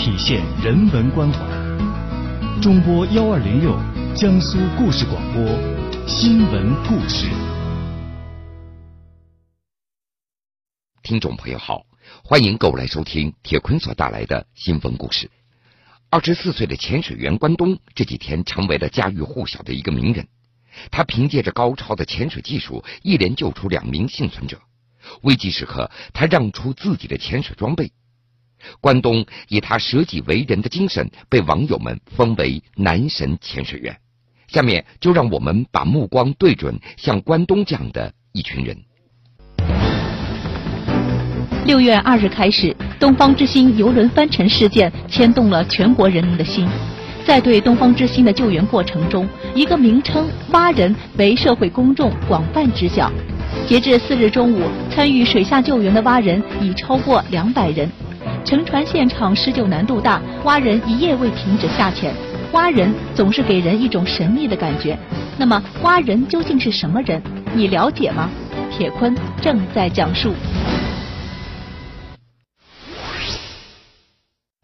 体现人文关怀。中波幺二零六，江苏故事广播，新闻故事。听众朋友好，欢迎各位来收听铁坤所带来的新闻故事。二十四岁的潜水员关东这几天成为了家喻户晓的一个名人。他凭借着高超的潜水技术，一连救出两名幸存者。危急时刻，他让出自己的潜水装备。关东以他舍己为人的精神，被网友们封为“男神潜水员”。下面就让我们把目光对准像关东这样的一群人。六月二日开始，东方之星游轮翻沉事件牵动了全国人民的心。在对东方之星的救援过程中，一个名称“蛙人”为社会公众广泛知晓。截至四日中午，参与水下救援的蛙人已超过两百人。沉船现场施救难度大，蛙人一夜未停止下潜。蛙人总是给人一种神秘的感觉。那么，蛙人究竟是什么人？你了解吗？铁坤正在讲述。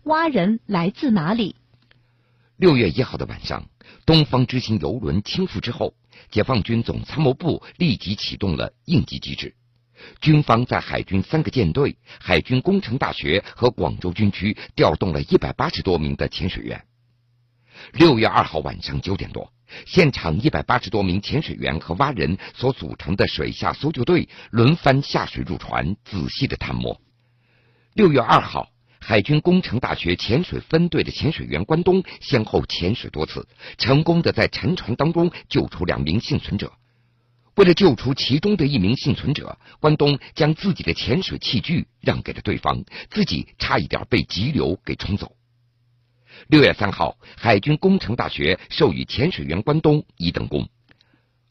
蛙人来自哪里？六月一号的晚上，东方之星游轮倾覆之后，解放军总参谋部立即启动了应急机制。军方在海军三个舰队、海军工程大学和广州军区调动了一百八十多名的潜水员。六月二号晚上九点多，现场一百八十多名潜水员和蛙人所组成的水下搜救队轮番下水入船，仔细的探摸。六月二号，海军工程大学潜水分队的潜水员关东先后潜水多次，成功的在沉船当中救出两名幸存者。为了救出其中的一名幸存者，关东将自己的潜水器具让给了对方，自己差一点被急流给冲走。六月三号，海军工程大学授予潜水员关东一等功。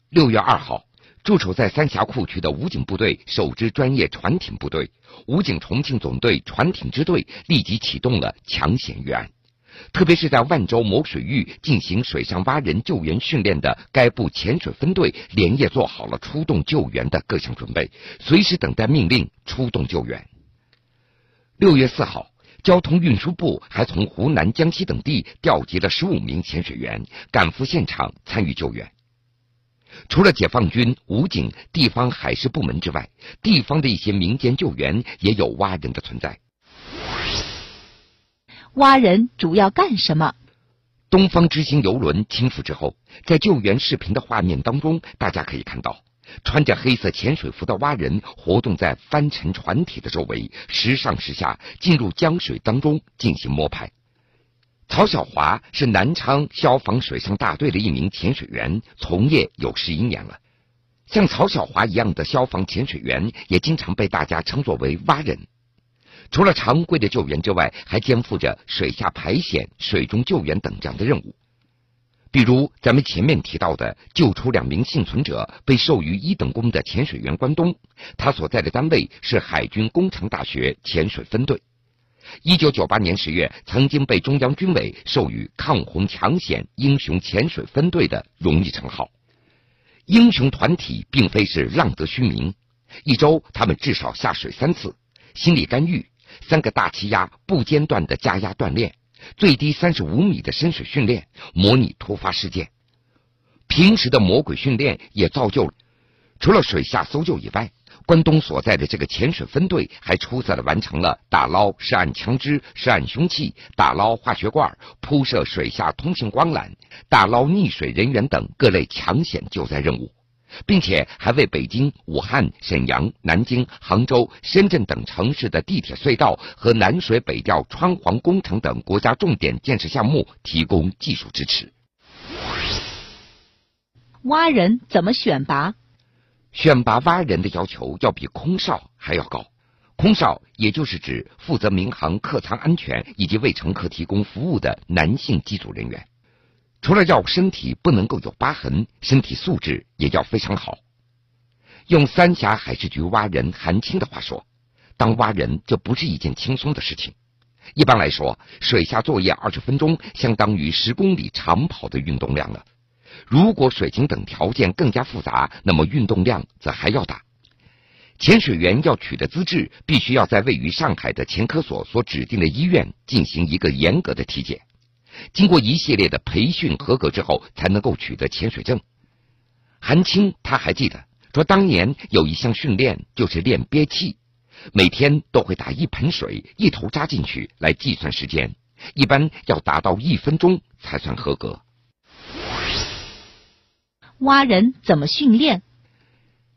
六月二号，驻守在三峡库区的武警部队首支专业船艇部队——武警重庆总队船艇支队，立即启动了抢险预案。特别是在万州某水域进行水上蛙人救援训练的该部潜水分队，连夜做好了出动救援的各项准备，随时等待命令出动救援。六月四号，交通运输部还从湖南、江西等地调集了十五名潜水员赶赴现场参与救援。除了解放军、武警、地方海事部门之外，地方的一些民间救援也有蛙人的存在。蛙人主要干什么？东方之星游轮倾覆之后，在救援视频的画面当中，大家可以看到，穿着黑色潜水服的蛙人活动在翻沉船体的周围，时上时下进入江水当中进行摸排。曹小华是南昌消防水上大队的一名潜水员，从业有十一年了。像曹小华一样的消防潜水员，也经常被大家称作为蛙人。除了常规的救援之外，还肩负着水下排险、水中救援等这样的任务。比如咱们前面提到的救出两名幸存者、被授予一等功的潜水员关东，他所在的单位是海军工程大学潜水分队。一九九八年十月，曾经被中央军委授予抗洪抢险英雄潜水分队的荣誉称号。英雄团体并非是浪得虚名，一周他们至少下水三次，心理干预。三个大气压不间断的加压锻炼，最低三十五米的深水训练，模拟突发事件。平时的魔鬼训练也造就，除了水下搜救以外，关东所在的这个潜水分队还出色的完成了打捞涉案枪支、涉案凶器、打捞化学罐、铺设水下通信光缆、打捞溺水人员等各类抢险救灾任务。并且还为北京、武汉、沈阳、南京、杭州、深圳等城市的地铁隧道和南水北调穿黄工程等国家重点建设项目提供技术支持。挖人怎么选拔？选拔挖人的要求要比空少还要高。空少也就是指负责民航客舱安全以及为乘客提供服务的男性机组人员。除了要身体不能够有疤痕，身体素质也要非常好。用三峡海事局蛙人韩青的话说，当蛙人这不是一件轻松的事情。一般来说，水下作业二十分钟相当于十公里长跑的运动量了。如果水情等条件更加复杂，那么运动量则还要大。潜水员要取得资质，必须要在位于上海的前科所所指定的医院进行一个严格的体检，经过一系列的培训合格之后，才能够取得潜水证。韩青他还记得说，当年有一项训练就是练憋气，每天都会打一盆水，一头扎进去来计算时间，一般要达到一分钟才算合格。蛙人怎么训练？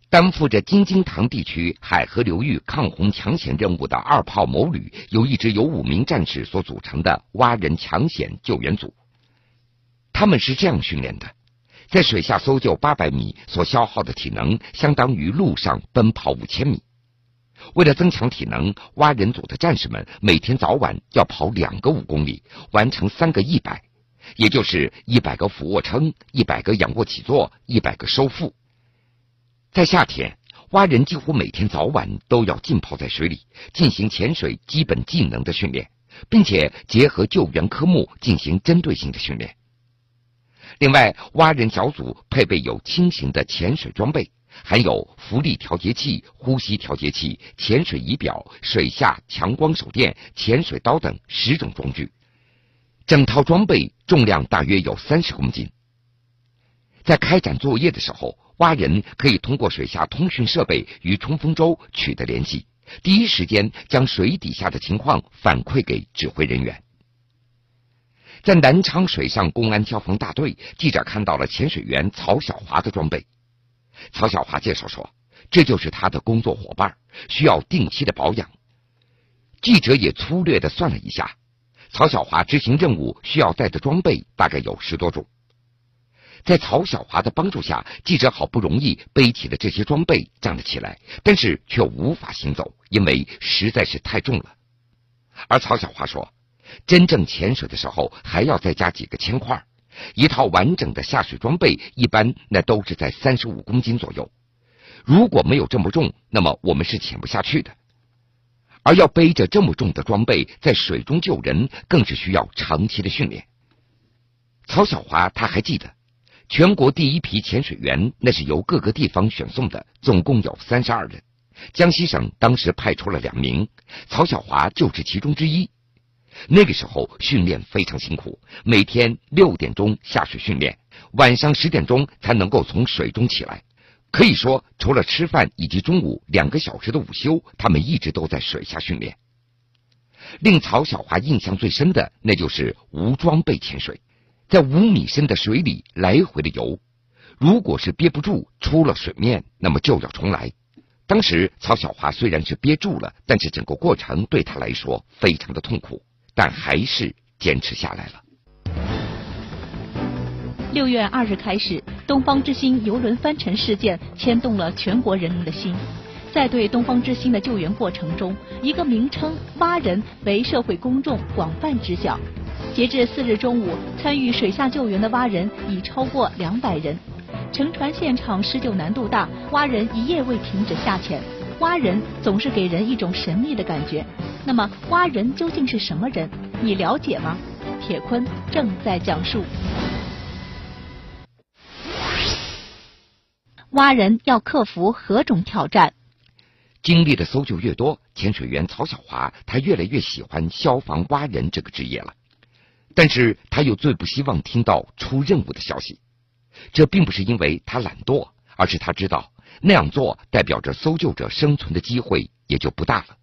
担负着京津塘地区海河流域抗洪抢险任务的二炮某旅，由一支由五名战士所组成的蛙人抢险救援组。他们是这样训练的：在水下搜救八百米所消耗的体能，相当于路上奔跑五千米。为了增强体能，蛙人组的战士们每天早晚要跑两个五公里，完成三个一百，也就是一百个俯卧撑、一百个仰卧起坐、一百个收腹。在夏天，蛙人几乎每天早晚都要浸泡在水里，进行潜水基本技能的训练，并且结合救援科目进行针对性的训练。另外，蛙人小组配备有轻型的潜水装备，含有浮力调节器、呼吸调节器、潜水仪表、水下强光手电、潜水刀等十种装具，整套装备重量大约有三十公斤。在开展作业的时候，蛙人可以通过水下通讯设备与冲锋舟取得联系，第一时间将水底下的情况反馈给指挥人员。在南昌水上公安消防大队，记者看到了潜水员曹小华的装备。曹小华介绍说，这就是他的工作伙伴，需要定期的保养。记者也粗略的算了一下，曹小华执行任务需要带的装备大概有十多种。在曹小华的帮助下，记者好不容易背起了这些装备，站了起来，但是却无法行走，因为实在是太重了。而曹小华说，真正潜水的时候还要再加几个铅块，一套完整的下水装备一般那都是在三十五公斤左右。如果没有这么重，那么我们是潜不下去的。而要背着这么重的装备在水中救人，更是需要长期的训练。曹小华他还记得。全国第一批潜水员，那是由各个地方选送的，总共有三十二人。江西省当时派出了两名，曹小华就是其中之一。那个时候训练非常辛苦，每天六点钟下水训练，晚上十点钟才能够从水中起来。可以说，除了吃饭以及中午两个小时的午休，他们一直都在水下训练。令曹小华印象最深的，那就是无装备潜水。在五米深的水里来回的游，如果是憋不住出了水面，那么就要重来。当时曹小华虽然是憋住了，但是整个过程对他来说非常的痛苦，但还是坚持下来了。六月二日开始，东方之星游轮翻沉事件牵动了全国人民的心。在对东方之星的救援过程中，一个名称“蛙人”为社会公众广泛知晓。截至四日中午，参与水下救援的蛙人已超过两百人。沉船现场施救难度大，蛙人一夜未停止下潜。蛙人总是给人一种神秘的感觉。那么，蛙人究竟是什么人？你了解吗？铁坤正在讲述。蛙人要克服何种挑战？经历的搜救越多，潜水员曹小华他越来越喜欢消防蛙人这个职业了。但是他又最不希望听到出任务的消息，这并不是因为他懒惰，而是他知道那样做代表着搜救者生存的机会也就不大了。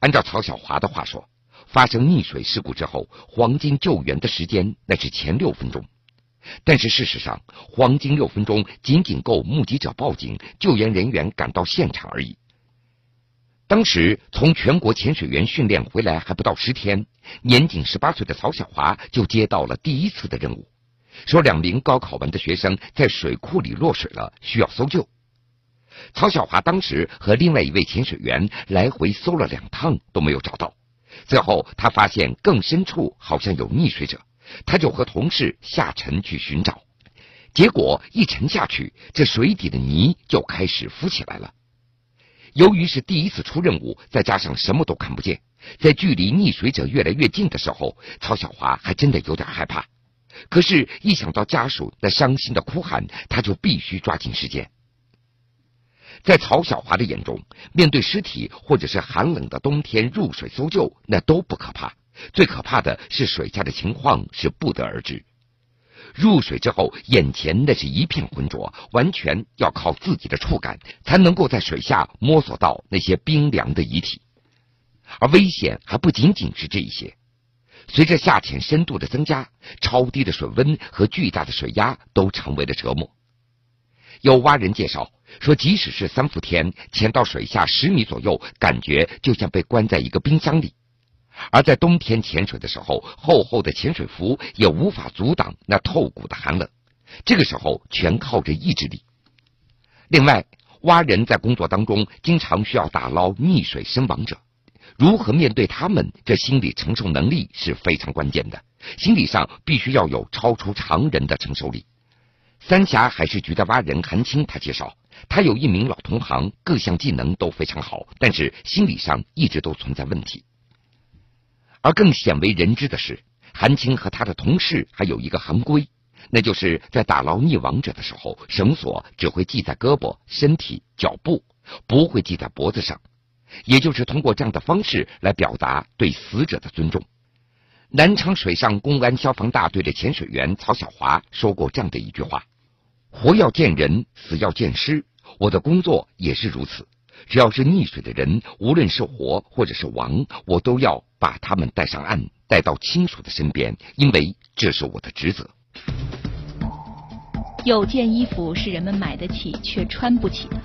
按照曹小华的话说，发生溺水事故之后，黄金救援的时间那是前六分钟，但是事实上，黄金六分钟仅仅够目击者报警、救援人员赶到现场而已。当时从全国潜水员训练回来还不到十天，年仅十八岁的曹小华就接到了第一次的任务，说两名高考完的学生在水库里落水了，需要搜救。曹小华当时和另外一位潜水员来回搜了两趟都没有找到，最后他发现更深处好像有溺水者，他就和同事下沉去寻找，结果一沉下去，这水底的泥就开始浮起来了。由于是第一次出任务，再加上什么都看不见，在距离溺水者越来越近的时候，曹小华还真的有点害怕。可是，一想到家属那伤心的哭喊，他就必须抓紧时间。在曹小华的眼中，面对尸体或者是寒冷的冬天入水搜救，那都不可怕。最可怕的是水下的情况是不得而知。入水之后，眼前那是一片浑浊，完全要靠自己的触感才能够在水下摸索到那些冰凉的遗体。而危险还不仅仅是这一些，随着下潜深度的增加，超低的水温和巨大的水压都成为了折磨。有蛙人介绍说，即使是三伏天，潜到水下十米左右，感觉就像被关在一个冰箱里；而在冬天潜水的时候，厚厚的潜水服也无法阻挡那透骨的寒冷。这个时候，全靠着意志力。另外，蛙人在工作当中经常需要打捞溺水身亡者，如何面对他们，这心理承受能力是非常关键的。心理上必须要有超出常人的承受力。三峡海事局的蛙人韩青，他介绍，他有一名老同行，各项技能都非常好，但是心理上一直都存在问题。而更鲜为人知的是，韩青和他的同事还有一个行规，那就是在打捞溺亡者的时候，绳索只会系在胳膊、身体、脚部，不会系在脖子上，也就是通过这样的方式来表达对死者的尊重。南昌水上公安消防大队的潜水员曹小华说过这样的一句话。活要见人，死要见尸。我的工作也是如此。只要是溺水的人，无论是活或者是亡，我都要把他们带上岸，带到亲属的身边，因为这是我的职责。有件衣服是人们买得起却穿不起的，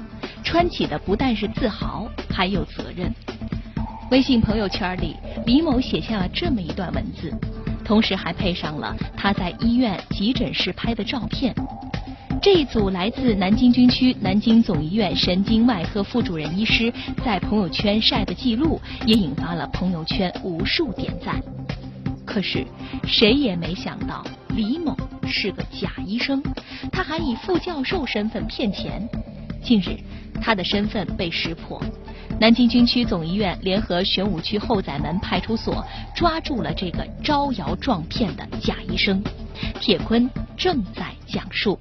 穿起的不但是自豪，还有责任。微信朋友圈里，李某写下了这么一段文字，同时还配上了他在医院急诊室拍的照片。这一组来自南京军区南京总医院神经外科副主任医师在朋友圈晒的记录，也引发了朋友圈无数点赞。可是，谁也没想到李某是个假医生，他还以副教授身份骗钱。近日，他的身份被识破，南京军区总医院联合玄武区后宰门派出所抓住了这个招摇撞骗的假医生。铁坤正在讲述。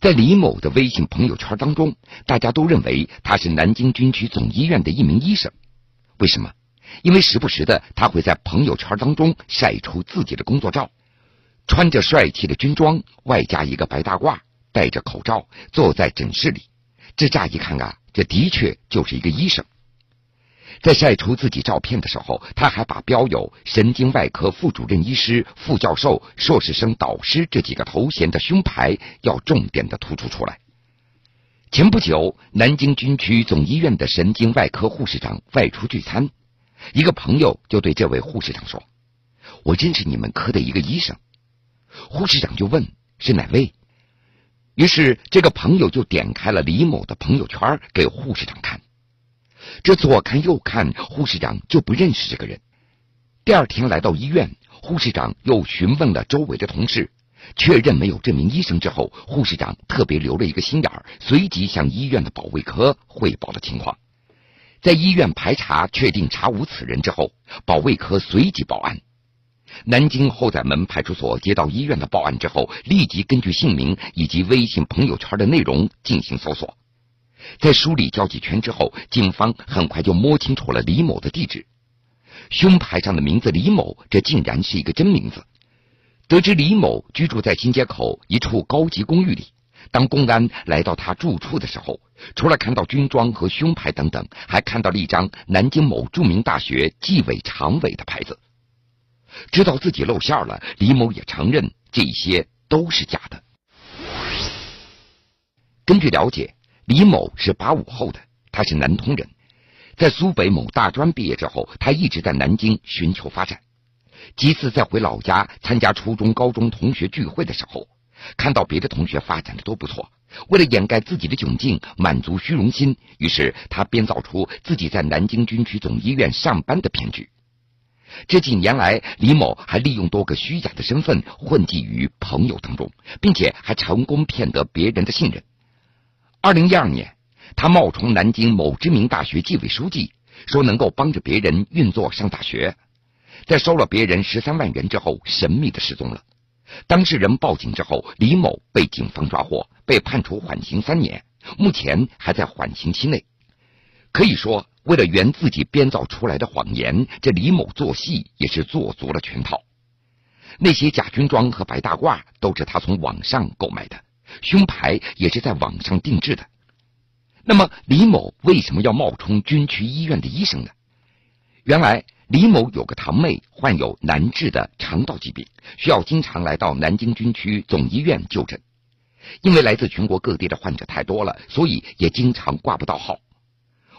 在李某的微信朋友圈当中，大家都认为他是南京军区总医院的一名医生。为什么？因为时不时的他会在朋友圈当中晒出自己的工作照，穿着帅气的军装，外加一个白大褂，戴着口罩，坐在诊室里。这乍一看啊，这的确就是一个医生。在晒出自己照片的时候，他还把标有神经外科副主任医师、副教授、硕士生导师这几个头衔的胸牌要重点的突出出来。前不久，南京军区总医院的神经外科护士长外出聚餐，一个朋友就对这位护士长说：“我认识你们科的一个医生。”护士长就问：“是哪位？”于是这个朋友就点开了李某的朋友圈给护士长看。这左看右看，护士长就不认识这个人。第二天来到医院，护士长又询问了周围的同事，确认没有这名医生之后，护士长特别留了一个心眼儿，随即向医院的保卫科汇报了情况。在医院排查确定查无此人之后，保卫科随即报案。南京后宰门派出所接到医院的报案之后，立即根据姓名以及微信朋友圈的内容进行搜索。在梳理交际圈之后，警方很快就摸清楚了李某的地址。胸牌上的名字李某，这竟然是一个真名字。得知李某居住在新街口一处高级公寓里，当公安来到他住处的时候，除了看到军装和胸牌等等，还看到了一张南京某著名大学纪委常委的牌子。知道自己露馅了，李某也承认这些都是假的。根据了解。李某是八五后的，他是南通人，在苏北某大专毕业之后，他一直在南京寻求发展。几次在回老家参加初中、高中同学聚会的时候，看到别的同学发展的都不错，为了掩盖自己的窘境，满足虚荣心，于是他编造出自己在南京军区总医院上班的骗局。这几年来，李某还利用多个虚假的身份混迹于朋友当中，并且还成功骗得别人的信任。二零一二年，他冒充南京某知名大学纪委书记，说能够帮着别人运作上大学，在收了别人十三万元之后，神秘的失踪了。当事人报警之后，李某被警方抓获，被判处缓刑三年，目前还在缓刑期内。可以说，为了圆自己编造出来的谎言，这李某做戏也是做足了全套。那些假军装和白大褂都是他从网上购买的，胸牌也是在网上定制的。那么，李某为什么要冒充军区医院的医生呢？原来，李某有个堂妹患有难治的肠道疾病，需要经常来到南京军区总医院就诊。因为来自全国各地的患者太多了，所以也经常挂不到号。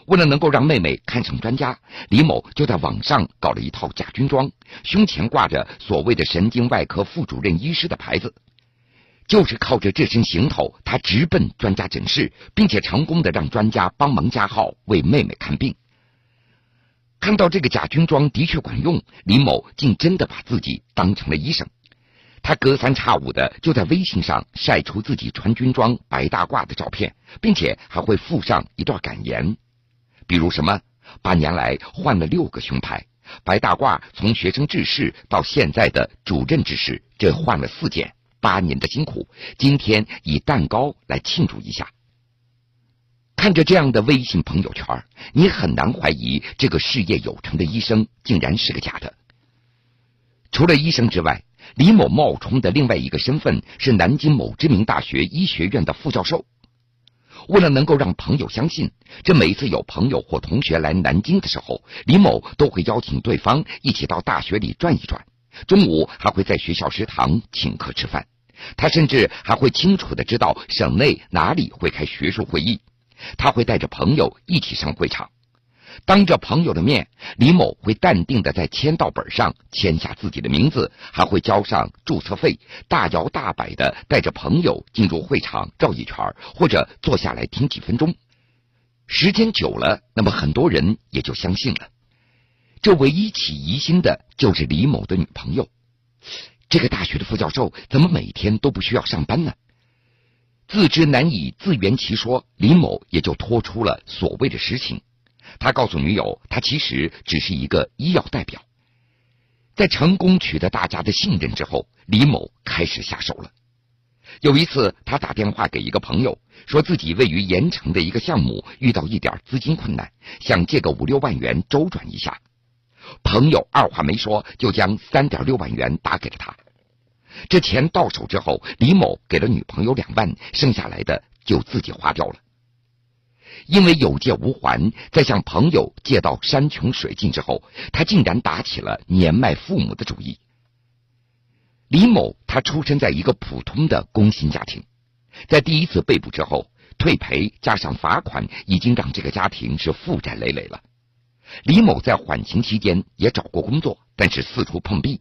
为了能够让妹妹看上专家，李某就在网上搞了一套假军装，胸前挂着所谓的神经外科副主任医师的牌子，就是靠着这身行头，他直奔专家诊室，并且成功的让专家帮忙加号为妹妹看病。看到这个假军装的确管用，李某竟真的把自己当成了医生。他隔三差五的就在微信上晒出自己穿军装、白大褂的照片，并且还会附上一段感言。比如什么，八年来换了六个胸牌，白大褂从学生制式到现在的主任制式，这换了四件，八年的辛苦，今天以蛋糕来庆祝一下。看着这样的微信朋友圈，你很难怀疑这个事业有成的医生竟然是个假的。除了医生之外，李某冒充的另外一个身份是南京某知名大学医学院的副教授。为了能够让朋友相信，这每次有朋友或同学来南京的时候，李某都会邀请对方一起到大学里转一转，中午还会在学校食堂请客吃饭。他甚至还会清楚的知道省内哪里会开学术会议，他会带着朋友一起上会场。当着朋友的面，李某会淡定的在签到本上签下自己的名字，还会交上注册费，大摇大摆的带着朋友进入会场绕一圈，或者坐下来听几分钟。时间久了，那么很多人也就相信了。这唯一起疑心的就是李某的女朋友。这个大学的副教授怎么每天都不需要上班呢？自知难以自圆其说，李某也就拖出了所谓的实情。他告诉女友，他其实只是一个医药代表。在成功取得大家的信任之后，李某开始下手了。有一次，他打电话给一个朋友，说自己位于盐城的一个项目遇到一点资金困难，想借个五六万元周转一下。朋友二话没说，就将三点六万元打给了他。这钱到手之后，李某给了女朋友两万，剩下来的就自己花掉了。因为有借无还，在向朋友借到山穷水尽之后，他竟然打起了年迈父母的主意。李某他出生在一个普通的工薪家庭，在第一次被捕之后，退赔加上罚款，已经让这个家庭是负债累累了。李某在缓刑期间也找过工作，但是四处碰壁，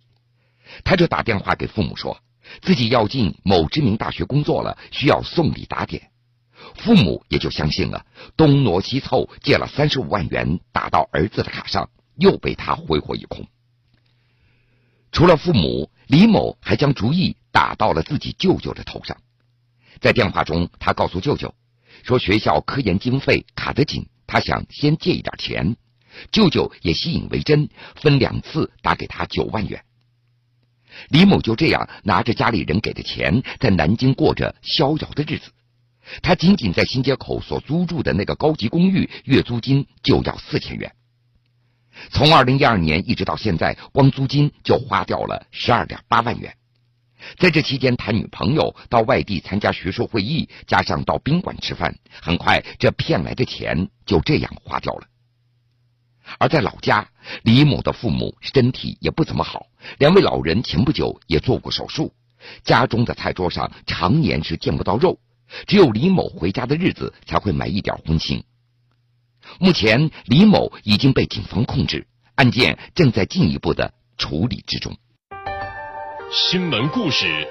他就打电话给父母说，自己要进某知名大学工作了，需要送礼打点。父母也就相信了，东挪西凑借了三十五万元打到儿子的卡上，又被他挥霍一空。除了父母，李某还将主意打到了自己舅舅的头上。在电话中，他告诉舅舅说学校科研经费卡得紧，他想先借一点钱。舅舅也信以为真，分两次打给他九万元。李某就这样拿着家里人给的钱，在南京过着逍遥的日子。他仅仅在新街口所租住的那个高级公寓，月租金就要四千元。从二零一二年一直到现在，光租金就花掉了十二点八万元。在这期间，谈女朋友到外地参加学术会议，加上到宾馆吃饭，很快这骗来的钱就这样花掉了。而在老家，李某的父母身体也不怎么好，两位老人前不久也做过手术，家中的菜桌上常年是见不到肉。只有李某回家的日子才会买一点荤腥。目前，李某已经被警方控制，案件正在进一步的处理之中。新闻故事，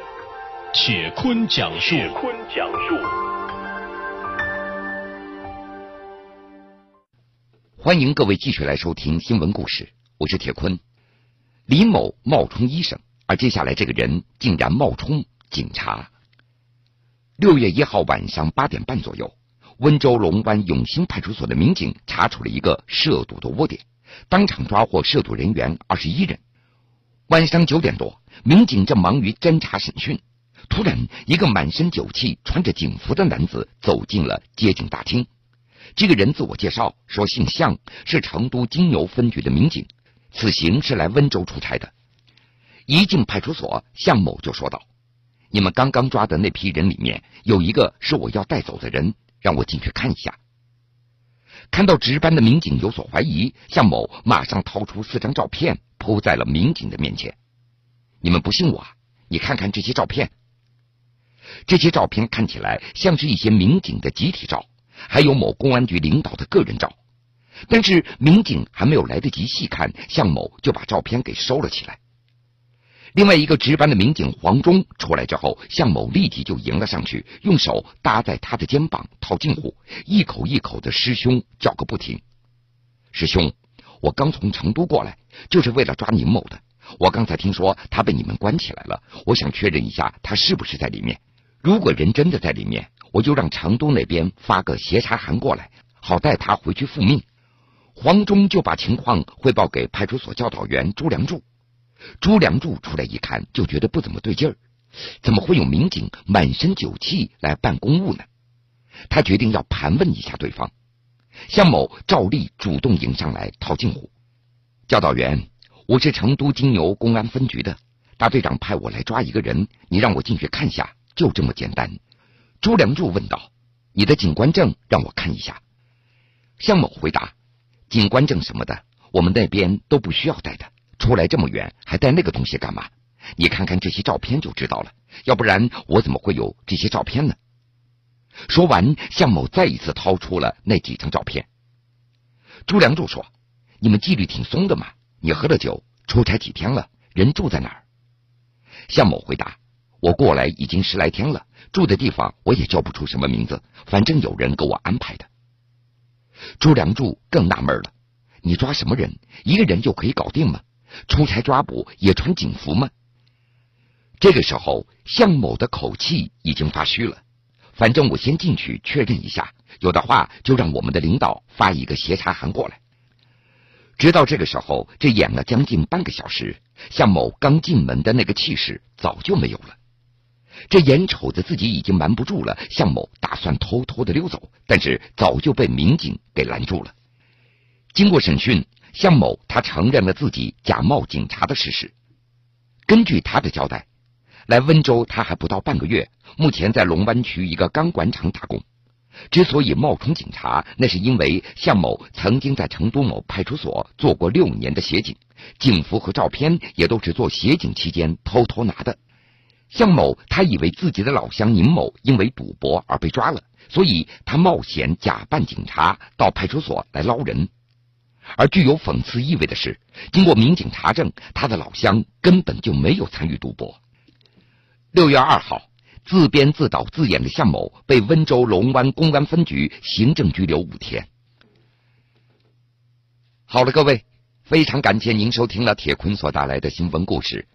铁坤讲述。铁坤讲述。欢迎各位继续来收听新闻故事，我是铁坤。李某冒充医生，而接下来这个人竟然冒充警察。六月一号晚上八点半左右，温州龙湾永兴派出所的民警查处了一个涉赌的窝点，当场抓获涉赌人员二十一人。晚上九点多，民警正忙于侦查审讯，突然，一个满身酒气、穿着警服的男子走进了接警大厅。这个人自我介绍说姓向，是成都金牛分局的民警，此行是来温州出差的。一进派出所，向某就说道：“你们刚刚抓的那批人里面，有一个是我要带走的人，让我进去看一下。”看到值班的民警有所怀疑，向某马上掏出四张照片铺在了民警的面前。你们不信我？你看看这些照片。这些照片看起来像是一些民警的集体照，还有某公安局领导的个人照。但是民警还没有来得及细看，向某就把照片给收了起来。另外一个值班的民警黄忠出来之后，向某立即就迎了上去，用手搭在他的肩膀套近乎，一口一口的师兄叫个不停。师兄，我刚从成都过来，就是为了抓宁某的。我刚才听说他被你们关起来了，我想确认一下他是不是在里面。如果人真的在里面，我就让成都那边发个协查函过来，好带他回去复命。黄忠就把情况汇报给派出所教导员朱良柱。朱良柱出来一看，就觉得不怎么对劲儿，怎么会有民警满身酒气来办公务呢？他决定要盘问一下对方。向某照例主动迎上来套近乎。教导员，我是成都金牛公安分局的，大队长派我来抓一个人，你让我进去看下。就这么简单，朱良柱问道：“你的警官证让我看一下。”向某回答：“警官证什么的，我们那边都不需要带的。出来这么远，还带那个东西干嘛？你看看这些照片就知道了。要不然我怎么会有这些照片呢？”说完，向某再一次掏出了那几张照片。朱良柱说：“你们纪律挺松的嘛？你喝了酒，出差几天了？人住在哪儿？”向某回答。我过来已经十来天了，住的地方我也叫不出什么名字，反正有人给我安排的。朱良柱更纳闷了：你抓什么人？一个人就可以搞定吗？出差抓捕也穿警服吗？这个时候，向某的口气已经发虚了。反正我先进去确认一下，有的话就让我们的领导发一个协查函过来。直到这个时候，这演了将近半个小时，向某刚进门的那个气势早就没有了。这眼瞅着自己已经瞒不住了，向某打算偷偷的溜走，但是早就被民警给拦住了。经过审讯，向某他承认了自己假冒警察的事实。根据他的交代，来温州他还不到半个月，目前在龙湾区一个钢管厂打工。之所以冒充警察，那是因为向某曾经在成都某派出所做过六年的协警，警服和照片也都是做协警期间偷偷拿的。向某，他以为自己的老乡宁某因为赌博而被抓了，所以他冒险假扮警察到派出所来捞人。而具有讽刺意味的是，经过民警查证，他的老乡根本就没有参与赌博。六月二号，自编自导自演的向某被温州龙湾公安分局行政拘留五天。好了，各位，非常感谢您收听了铁坤所带来的新闻故事。